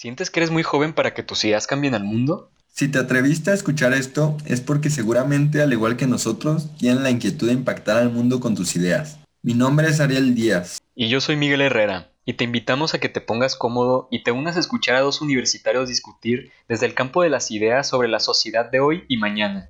¿Sientes que eres muy joven para que tus ideas cambien al mundo? Si te atreviste a escuchar esto, es porque seguramente, al igual que nosotros, tienen la inquietud de impactar al mundo con tus ideas. Mi nombre es Ariel Díaz. Y yo soy Miguel Herrera, y te invitamos a que te pongas cómodo y te unas a escuchar a dos universitarios discutir desde el campo de las ideas sobre la sociedad de hoy y mañana.